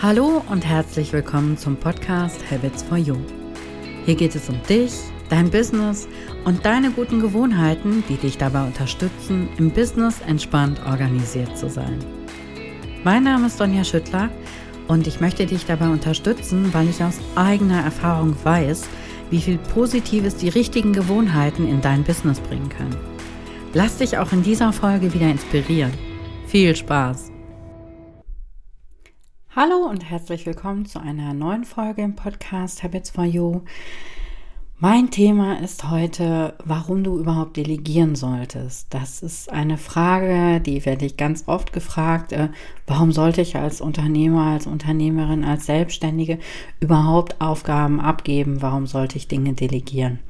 Hallo und herzlich willkommen zum Podcast Habits for You. Hier geht es um dich, dein Business und deine guten Gewohnheiten, die dich dabei unterstützen, im Business entspannt organisiert zu sein. Mein Name ist Sonja Schüttler und ich möchte dich dabei unterstützen, weil ich aus eigener Erfahrung weiß, wie viel Positives die richtigen Gewohnheiten in dein Business bringen können. Lass dich auch in dieser Folge wieder inspirieren. Viel Spaß! Hallo und herzlich willkommen zu einer neuen Folge im Podcast Habits for You. Mein Thema ist heute, warum du überhaupt delegieren solltest. Das ist eine Frage, die werde ich ganz oft gefragt. Äh, warum sollte ich als Unternehmer, als Unternehmerin, als Selbstständige überhaupt Aufgaben abgeben? Warum sollte ich Dinge delegieren?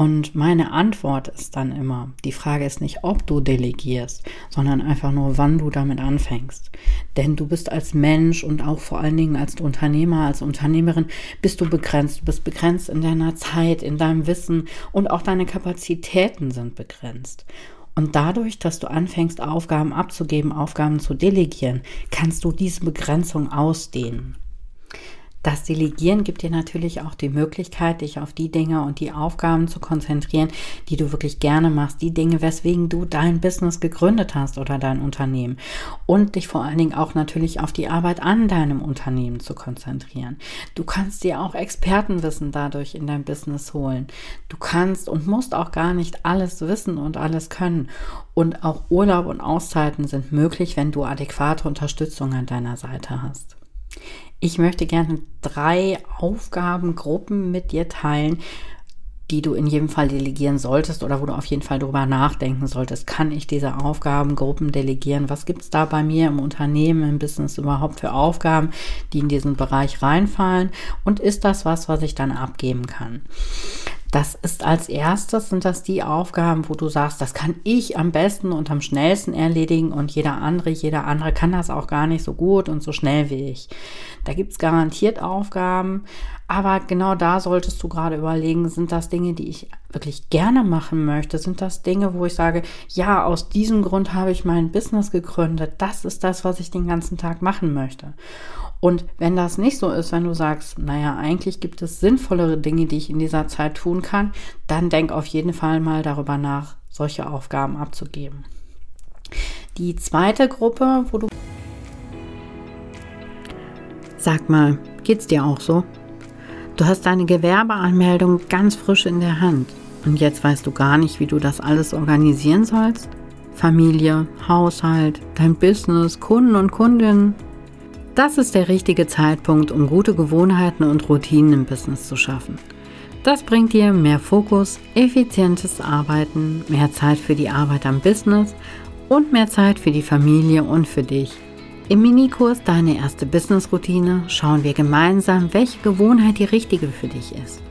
Und meine Antwort ist dann immer, die Frage ist nicht, ob du delegierst, sondern einfach nur, wann du damit anfängst. Denn du bist als Mensch und auch vor allen Dingen als Unternehmer, als Unternehmerin, bist du begrenzt. Du bist begrenzt in deiner Zeit, in deinem Wissen und auch deine Kapazitäten sind begrenzt. Und dadurch, dass du anfängst, Aufgaben abzugeben, Aufgaben zu delegieren, kannst du diese Begrenzung ausdehnen. Das Delegieren gibt dir natürlich auch die Möglichkeit, dich auf die Dinge und die Aufgaben zu konzentrieren, die du wirklich gerne machst, die Dinge, weswegen du dein Business gegründet hast oder dein Unternehmen. Und dich vor allen Dingen auch natürlich auf die Arbeit an deinem Unternehmen zu konzentrieren. Du kannst dir auch Expertenwissen dadurch in dein Business holen. Du kannst und musst auch gar nicht alles wissen und alles können. Und auch Urlaub und Auszeiten sind möglich, wenn du adäquate Unterstützung an deiner Seite hast. Ich möchte gerne drei Aufgabengruppen mit dir teilen, die du in jedem Fall delegieren solltest oder wo du auf jeden Fall darüber nachdenken solltest. Kann ich diese Aufgabengruppen delegieren? Was gibt es da bei mir im Unternehmen, im Business überhaupt für Aufgaben, die in diesen Bereich reinfallen? Und ist das was, was ich dann abgeben kann? Das ist als erstes, sind das die Aufgaben, wo du sagst, das kann ich am besten und am schnellsten erledigen und jeder andere, jeder andere kann das auch gar nicht so gut und so schnell wie ich. Da gibt's garantiert Aufgaben, aber genau da solltest du gerade überlegen, sind das Dinge, die ich wirklich gerne machen möchte? Sind das Dinge, wo ich sage, ja, aus diesem Grund habe ich mein Business gegründet. Das ist das, was ich den ganzen Tag machen möchte. Und wenn das nicht so ist, wenn du sagst, naja, eigentlich gibt es sinnvollere Dinge, die ich in dieser Zeit tun kann, dann denk auf jeden Fall mal darüber nach, solche Aufgaben abzugeben. Die zweite Gruppe, wo du... Sag mal, geht's dir auch so? Du hast deine Gewerbeanmeldung ganz frisch in der Hand und jetzt weißt du gar nicht, wie du das alles organisieren sollst? Familie, Haushalt, dein Business, Kunden und Kundinnen, das ist der richtige Zeitpunkt, um gute Gewohnheiten und Routinen im Business zu schaffen. Das bringt dir mehr Fokus, effizientes Arbeiten, mehr Zeit für die Arbeit am Business und mehr Zeit für die Familie und für dich. Im Minikurs Deine erste Business-Routine schauen wir gemeinsam, welche Gewohnheit die richtige für dich ist.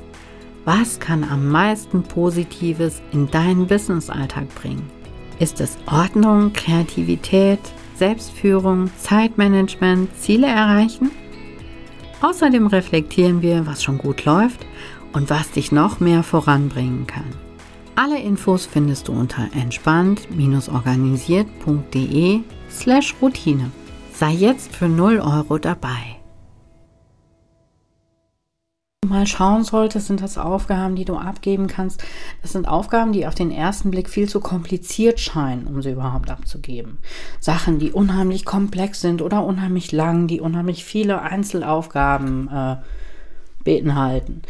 Was kann am meisten Positives in deinen Business-Alltag bringen? Ist es Ordnung, Kreativität, Selbstführung, Zeitmanagement, Ziele erreichen? Außerdem reflektieren wir, was schon gut läuft und was dich noch mehr voranbringen kann. Alle Infos findest du unter entspannt-organisiert.de slash Routine. Sei jetzt für 0 Euro dabei mal schauen solltest, sind das Aufgaben, die du abgeben kannst. Das sind Aufgaben, die auf den ersten Blick viel zu kompliziert scheinen, um sie überhaupt abzugeben. Sachen, die unheimlich komplex sind oder unheimlich lang, die unheimlich viele Einzelaufgaben äh, beinhalten.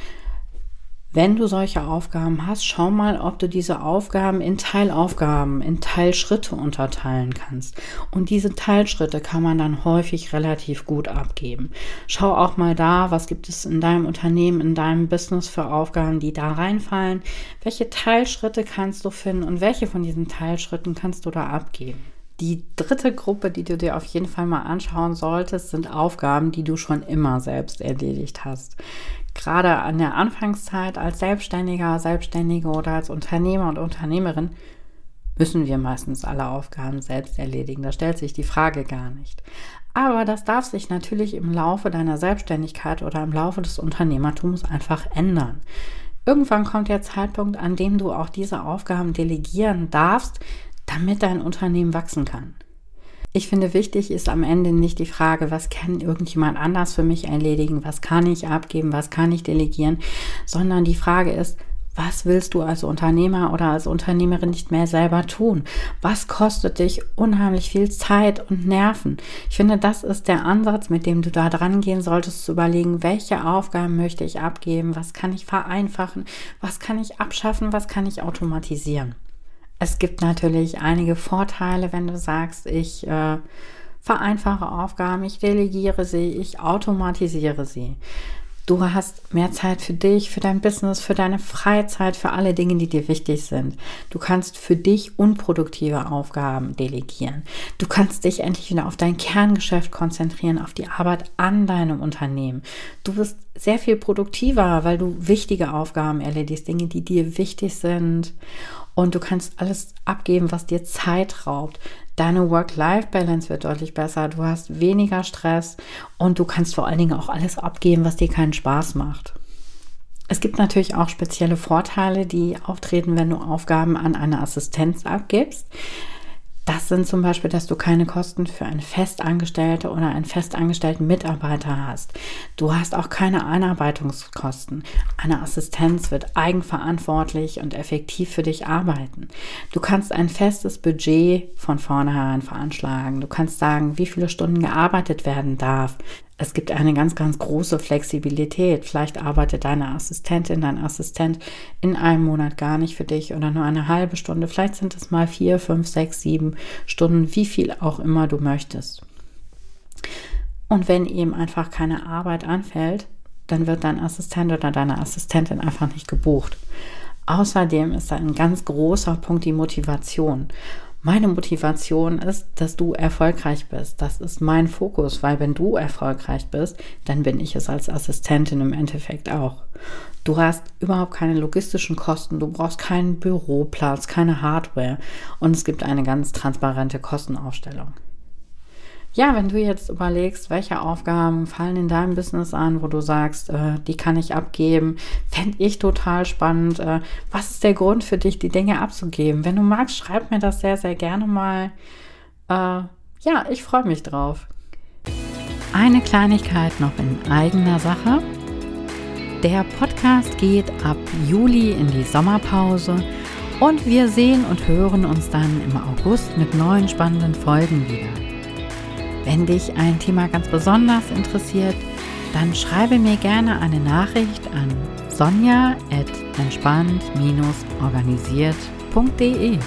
Wenn du solche Aufgaben hast, schau mal, ob du diese Aufgaben in Teilaufgaben, in Teilschritte unterteilen kannst. Und diese Teilschritte kann man dann häufig relativ gut abgeben. Schau auch mal da, was gibt es in deinem Unternehmen, in deinem Business für Aufgaben, die da reinfallen. Welche Teilschritte kannst du finden und welche von diesen Teilschritten kannst du da abgeben? Die dritte Gruppe, die du dir auf jeden Fall mal anschauen solltest, sind Aufgaben, die du schon immer selbst erledigt hast gerade an der Anfangszeit als Selbstständiger, Selbstständige oder als Unternehmer und Unternehmerin müssen wir meistens alle Aufgaben selbst erledigen. Da stellt sich die Frage gar nicht. Aber das darf sich natürlich im Laufe deiner Selbstständigkeit oder im Laufe des Unternehmertums einfach ändern. Irgendwann kommt der Zeitpunkt, an dem du auch diese Aufgaben delegieren darfst, damit dein Unternehmen wachsen kann. Ich finde, wichtig ist am Ende nicht die Frage, was kann irgendjemand anders für mich erledigen, was kann ich abgeben, was kann ich delegieren, sondern die Frage ist, was willst du als Unternehmer oder als Unternehmerin nicht mehr selber tun? Was kostet dich unheimlich viel Zeit und Nerven? Ich finde, das ist der Ansatz, mit dem du da dran gehen solltest, zu überlegen, welche Aufgaben möchte ich abgeben? Was kann ich vereinfachen? Was kann ich abschaffen? Was kann ich automatisieren? Es gibt natürlich einige Vorteile, wenn du sagst, ich äh, vereinfache Aufgaben, ich delegiere sie, ich automatisiere sie. Du hast mehr Zeit für dich, für dein Business, für deine Freizeit, für alle Dinge, die dir wichtig sind. Du kannst für dich unproduktive Aufgaben delegieren. Du kannst dich endlich wieder auf dein Kerngeschäft konzentrieren, auf die Arbeit an deinem Unternehmen. Du wirst sehr viel produktiver, weil du wichtige Aufgaben erledigst, Dinge, die dir wichtig sind. Und du kannst alles abgeben, was dir Zeit raubt. Deine Work-Life-Balance wird deutlich besser. Du hast weniger Stress und du kannst vor allen Dingen auch alles abgeben, was dir keinen Spaß macht. Es gibt natürlich auch spezielle Vorteile, die auftreten, wenn du Aufgaben an eine Assistenz abgibst. Das sind zum Beispiel, dass du keine Kosten für eine festangestellte oder einen festangestellten Mitarbeiter hast. Du hast auch keine Einarbeitungskosten. Eine Assistenz wird eigenverantwortlich und effektiv für dich arbeiten. Du kannst ein festes Budget von vornherein veranschlagen. Du kannst sagen, wie viele Stunden gearbeitet werden darf es gibt eine ganz, ganz große Flexibilität. Vielleicht arbeitet deine Assistentin, dein Assistent in einem Monat gar nicht für dich oder nur eine halbe Stunde. Vielleicht sind es mal vier, fünf, sechs, sieben Stunden, wie viel auch immer du möchtest. Und wenn eben einfach keine Arbeit anfällt, dann wird dein Assistent oder deine Assistentin einfach nicht gebucht. Außerdem ist da ein ganz großer Punkt die Motivation. Meine Motivation ist, dass du erfolgreich bist. Das ist mein Fokus, weil wenn du erfolgreich bist, dann bin ich es als Assistentin im Endeffekt auch. Du hast überhaupt keine logistischen Kosten, du brauchst keinen Büroplatz, keine Hardware und es gibt eine ganz transparente Kostenaufstellung ja, wenn du jetzt überlegst, welche Aufgaben fallen in deinem Business an, wo du sagst, äh, die kann ich abgeben, fände ich total spannend. Äh, was ist der Grund für dich, die Dinge abzugeben? Wenn du magst, schreib mir das sehr, sehr gerne mal. Äh, ja, ich freue mich drauf. Eine Kleinigkeit noch in eigener Sache. Der Podcast geht ab Juli in die Sommerpause und wir sehen und hören uns dann im August mit neuen spannenden Folgen wieder. Wenn dich ein Thema ganz besonders interessiert, dann schreibe mir gerne eine Nachricht an sonja.entspannt-organisiert.de.